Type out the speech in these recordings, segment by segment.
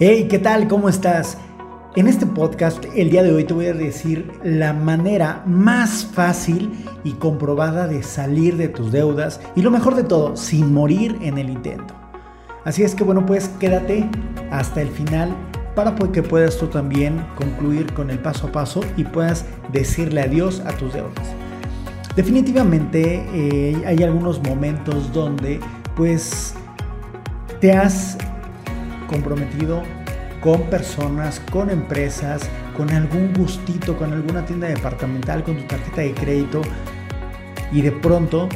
Hey, ¿qué tal? ¿Cómo estás? En este podcast el día de hoy te voy a decir la manera más fácil y comprobada de salir de tus deudas y lo mejor de todo, sin morir en el intento. Así es que bueno, pues quédate hasta el final para que puedas tú también concluir con el paso a paso y puedas decirle adiós a tus deudas. Definitivamente eh, hay algunos momentos donde pues te has comprometido con personas, con empresas, con algún gustito, con alguna tienda departamental, con tu tarjeta de crédito y de pronto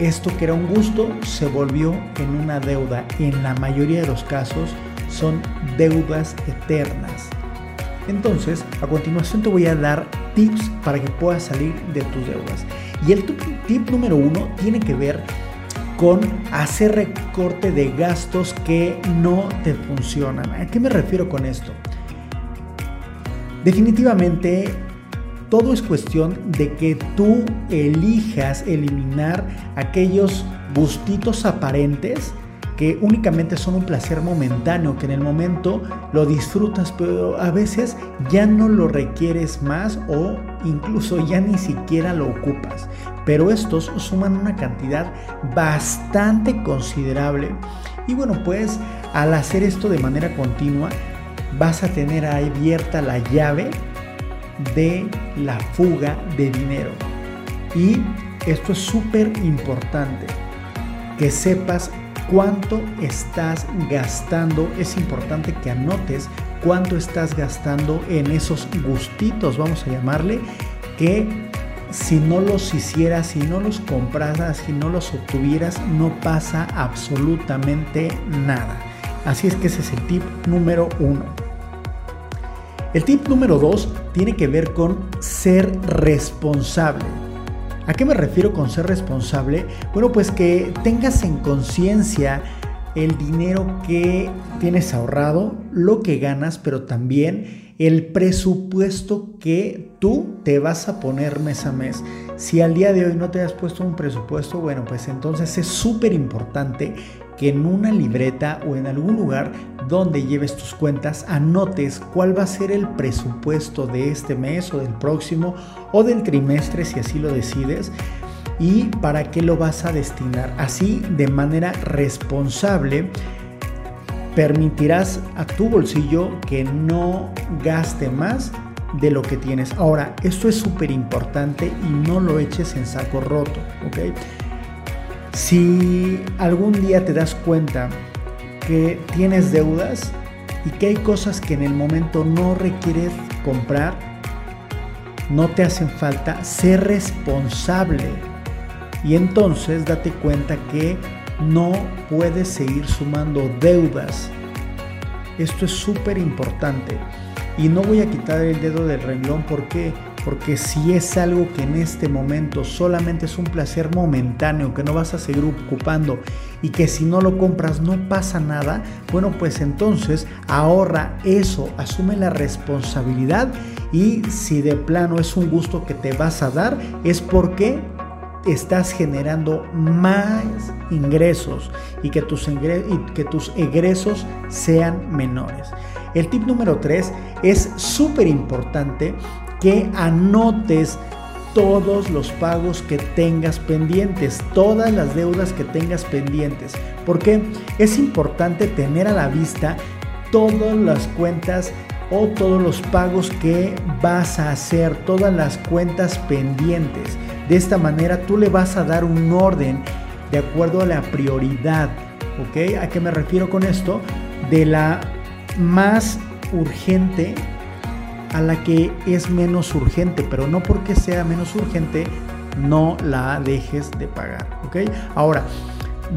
esto que era un gusto se volvió en una deuda. En la mayoría de los casos son deudas eternas. Entonces, a continuación te voy a dar tips para que puedas salir de tus deudas. Y el tip número uno tiene que ver con hacer recorte de gastos que no te funcionan. ¿A qué me refiero con esto? Definitivamente todo es cuestión de que tú elijas eliminar aquellos gustitos aparentes que únicamente son un placer momentáneo, que en el momento lo disfrutas, pero a veces ya no lo requieres más o incluso ya ni siquiera lo ocupas. Pero estos suman una cantidad bastante considerable. Y bueno, pues al hacer esto de manera continua, vas a tener abierta la llave de la fuga de dinero. Y esto es súper importante, que sepas cuánto estás gastando. Es importante que anotes cuánto estás gastando en esos gustitos, vamos a llamarle, que si no los hicieras, si no los compraras, si no los obtuvieras, no pasa absolutamente nada. Así es que ese es el tip número uno. El tip número dos tiene que ver con ser responsable. ¿A qué me refiero con ser responsable? Bueno, pues que tengas en conciencia el dinero que tienes ahorrado, lo que ganas, pero también el presupuesto que tú te vas a poner mes a mes. Si al día de hoy no te has puesto un presupuesto, bueno, pues entonces es súper importante que en una libreta o en algún lugar donde lleves tus cuentas anotes cuál va a ser el presupuesto de este mes o del próximo o del trimestre si así lo decides y para qué lo vas a destinar. Así de manera responsable permitirás a tu bolsillo que no gaste más de lo que tienes. Ahora, esto es súper importante y no lo eches en saco roto, ¿ok? Si algún día te das cuenta que tienes deudas y que hay cosas que en el momento no requieres comprar, no te hacen falta, sé responsable. Y entonces date cuenta que no puedes seguir sumando deudas. Esto es súper importante. Y no voy a quitar el dedo del renglón porque porque si es algo que en este momento solamente es un placer momentáneo, que no vas a seguir ocupando y que si no lo compras no pasa nada, bueno, pues entonces ahorra eso, asume la responsabilidad y si de plano es un gusto que te vas a dar, es porque estás generando más ingresos y que tus, y que tus egresos sean menores. El tip número 3 es súper importante que anotes todos los pagos que tengas pendientes, todas las deudas que tengas pendientes, porque es importante tener a la vista todas las cuentas o todos los pagos que vas a hacer, todas las cuentas pendientes. De esta manera tú le vas a dar un orden de acuerdo a la prioridad. ¿Ok? ¿A qué me refiero con esto? De la más urgente a la que es menos urgente, pero no porque sea menos urgente, no la dejes de pagar, ¿ok? Ahora,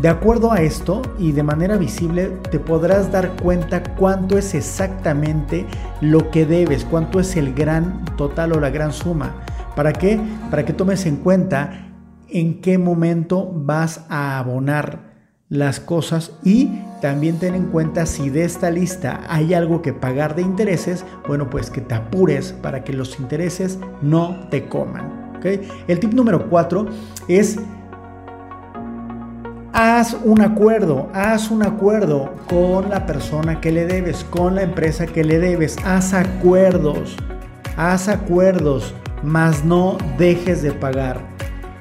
de acuerdo a esto y de manera visible te podrás dar cuenta cuánto es exactamente lo que debes, cuánto es el gran total o la gran suma. ¿Para qué? Para que tomes en cuenta en qué momento vas a abonar las cosas y también ten en cuenta si de esta lista hay algo que pagar de intereses, bueno, pues que te apures para que los intereses no te coman. El tip número 4 es haz un acuerdo, haz un acuerdo con la persona que le debes, con la empresa que le debes, haz acuerdos, haz acuerdos, mas no dejes de pagar.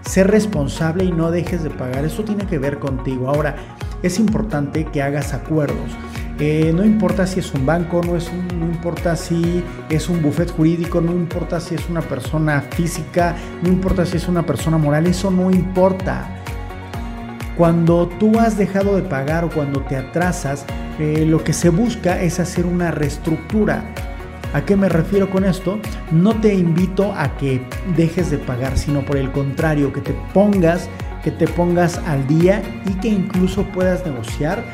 Sé responsable y no dejes de pagar, eso tiene que ver contigo. Ahora, es importante que hagas acuerdos. Eh, no importa si es un banco, no, es no importa si es un buffet jurídico, no importa si es una persona física, no importa si es una persona moral, eso no importa. Cuando tú has dejado de pagar o cuando te atrasas, eh, lo que se busca es hacer una reestructura. ¿A qué me refiero con esto? No te invito a que dejes de pagar, sino por el contrario, que te pongas, que te pongas al día y que incluso puedas negociar.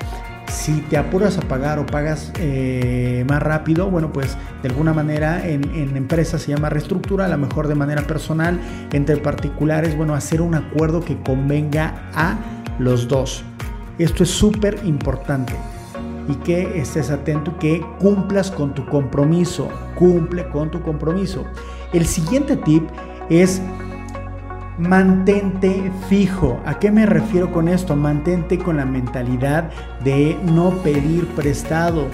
Si te apuras a pagar o pagas eh, más rápido, bueno, pues de alguna manera en, en empresas se llama reestructura, a lo mejor de manera personal, entre particulares, bueno, hacer un acuerdo que convenga a los dos. Esto es súper importante y que estés atento que cumplas con tu compromiso. Cumple con tu compromiso. El siguiente tip es mantente fijo. ¿A qué me refiero con esto? Mantente con la mentalidad de no pedir prestado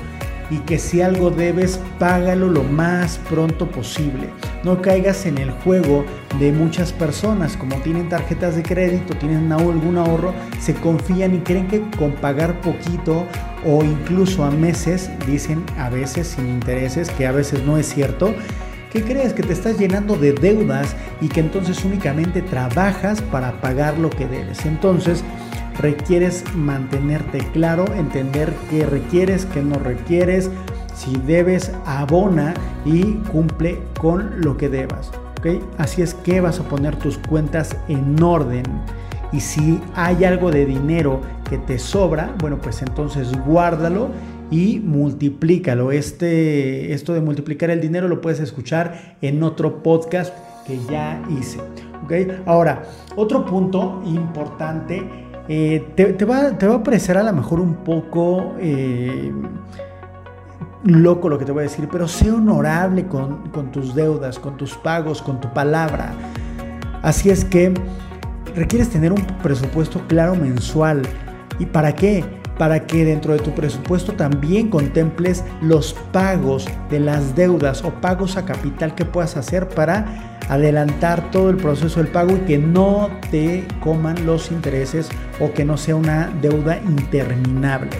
y que si algo debes, págalo lo más pronto posible. No caigas en el juego de muchas personas, como tienen tarjetas de crédito, tienen algún ahorro, se confían y creen que con pagar poquito o incluso a meses, dicen a veces sin intereses, que a veces no es cierto, ¿Qué crees? Que te estás llenando de deudas y que entonces únicamente trabajas para pagar lo que debes. Entonces, requieres mantenerte claro, entender qué requieres, qué no requieres. Si debes, abona y cumple con lo que debas. ¿okay? Así es que vas a poner tus cuentas en orden. Y si hay algo de dinero que te sobra, bueno, pues entonces guárdalo y multiplícalo. Este, esto de multiplicar el dinero lo puedes escuchar en otro podcast que ya hice. ¿okay? Ahora, otro punto importante eh, te, va, a parecer a lo mejor un poco eh, loco lo que te voy a decir, pero sé honorable con, con tus deudas, con tus pagos, con tu palabra. Así es que requieres tener un presupuesto claro mensual. ¿Y para qué? Para que dentro de tu presupuesto también contemples los pagos de las deudas o pagos a capital que puedas hacer para adelantar todo el proceso del pago y que no te coman los intereses o que no sea una deuda interminable.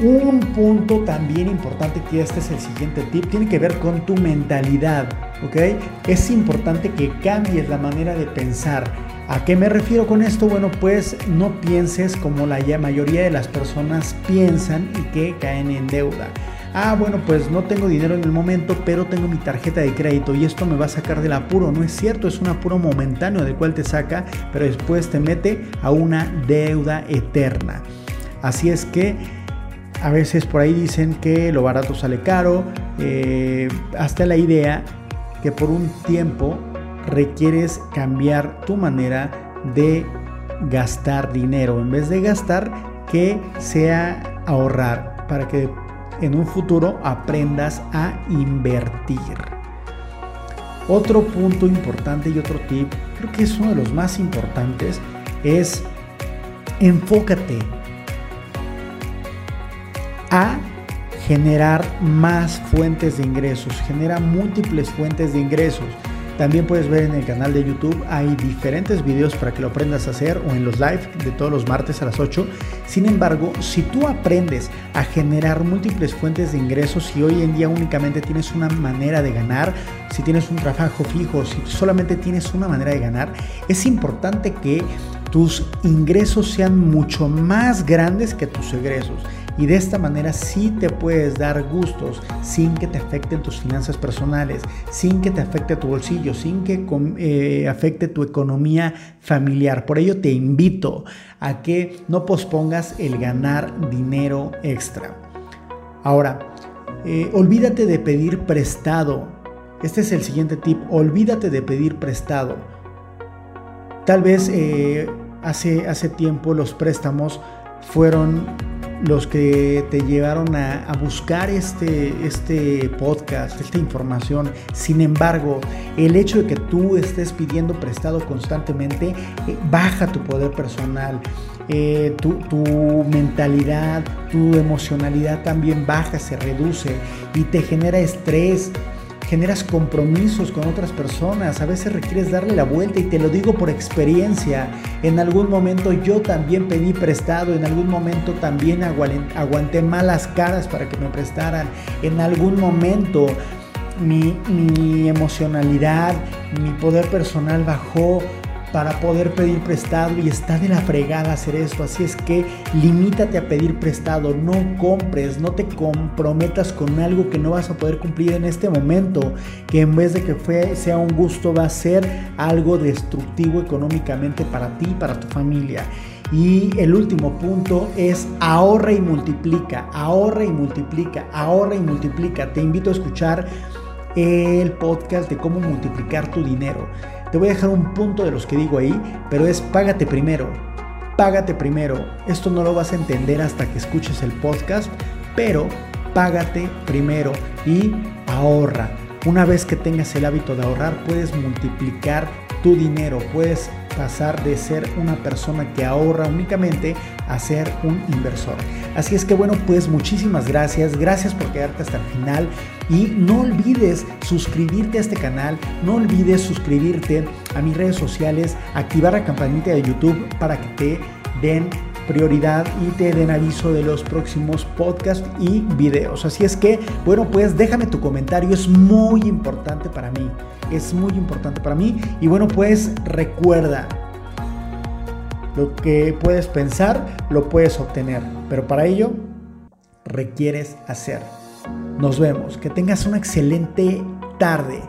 Un punto también importante que este es el siguiente tip, tiene que ver con tu mentalidad, ¿ok? Es importante que cambies la manera de pensar. ¿A qué me refiero con esto? Bueno, pues no pienses como la mayoría de las personas piensan y que caen en deuda ah, bueno, pues no tengo dinero en el momento, pero tengo mi tarjeta de crédito y esto me va a sacar del apuro. No es cierto, es un apuro momentáneo del cual te saca, pero después te mete a una deuda eterna. Así es que a veces por ahí dicen que lo barato sale caro, eh, hasta la idea que por un tiempo requieres cambiar tu manera de gastar dinero. En vez de gastar, que sea ahorrar para que en un futuro aprendas a invertir. Otro punto importante y otro tip, creo que es uno de los más importantes, es enfócate a generar más fuentes de ingresos, genera múltiples fuentes de ingresos. También puedes ver en el canal de YouTube, hay diferentes videos para que lo aprendas a hacer o en los live de todos los martes a las 8. Sin embargo, si tú aprendes a generar múltiples fuentes de ingresos y hoy en día únicamente tienes una manera de ganar, si tienes un trabajo fijo, si solamente tienes una manera de ganar, es importante que tus ingresos sean mucho más grandes que tus egresos y de esta manera sí te puedes dar gustos sin que te afecten tus finanzas personales, sin que te afecte tu bolsillo, sin que eh, afecte tu economía familiar. Por ello te invito a que no pospongas el ganar dinero extra. Ahora, eh, olvídate de pedir prestado. Este es el siguiente tip. Olvídate de pedir prestado. Tal vez eh, hace, hace tiempo los préstamos fueron los que te llevaron a, buscar este, este podcast, esta información. Sin embargo, el hecho de que tú estés pidiendo prestado constantemente eh, baja tu poder personal. Eh, tu, tu, mentalidad, tu emocionalidad también baja, se reduce y te genera estrés, generas compromisos con otras personas, a veces requieres darle la vuelta y te lo digo por experiencia. En algún momento yo también pedí prestado, en algún momento también aguanté malas caras para que me prestaran, en algún momento mi, mi emocionalidad, mi poder personal bajó para poder pedir prestado y está de la fregada hacer eso. Así es que limítate a pedir prestado, no compres, no te comprometas con algo que no vas a poder cumplir en este momento, que en vez de que fue, sea un gusto va a ser algo destructivo económicamente para ti y para tu familia. Y el último punto es ahorra y multiplica, ahorra y multiplica, ahorra y multiplica. Te invito a escuchar el podcast de cómo multiplicar tu dinero. Te voy a dejar un punto de los que digo ahí, pero es págate primero. Págate primero. Esto no lo vas a entender hasta que escuches el podcast, pero págate primero y ahorra. Una vez que tengas el hábito de ahorrar, puedes multiplicar tu dinero, puedes pasar de ser una persona que ahorra únicamente a ser un inversor. Así es que bueno, pues muchísimas gracias, gracias por quedarte hasta el final. Y no olvides suscribirte a este canal, no olvides suscribirte a mis redes sociales, activar la campanita de YouTube para que te den prioridad y te den aviso de los próximos podcasts y videos. Así es que, bueno, pues déjame tu comentario, es muy importante para mí, es muy importante para mí. Y bueno, pues recuerda, lo que puedes pensar, lo puedes obtener, pero para ello requieres hacer. Nos vemos, que tengas una excelente tarde.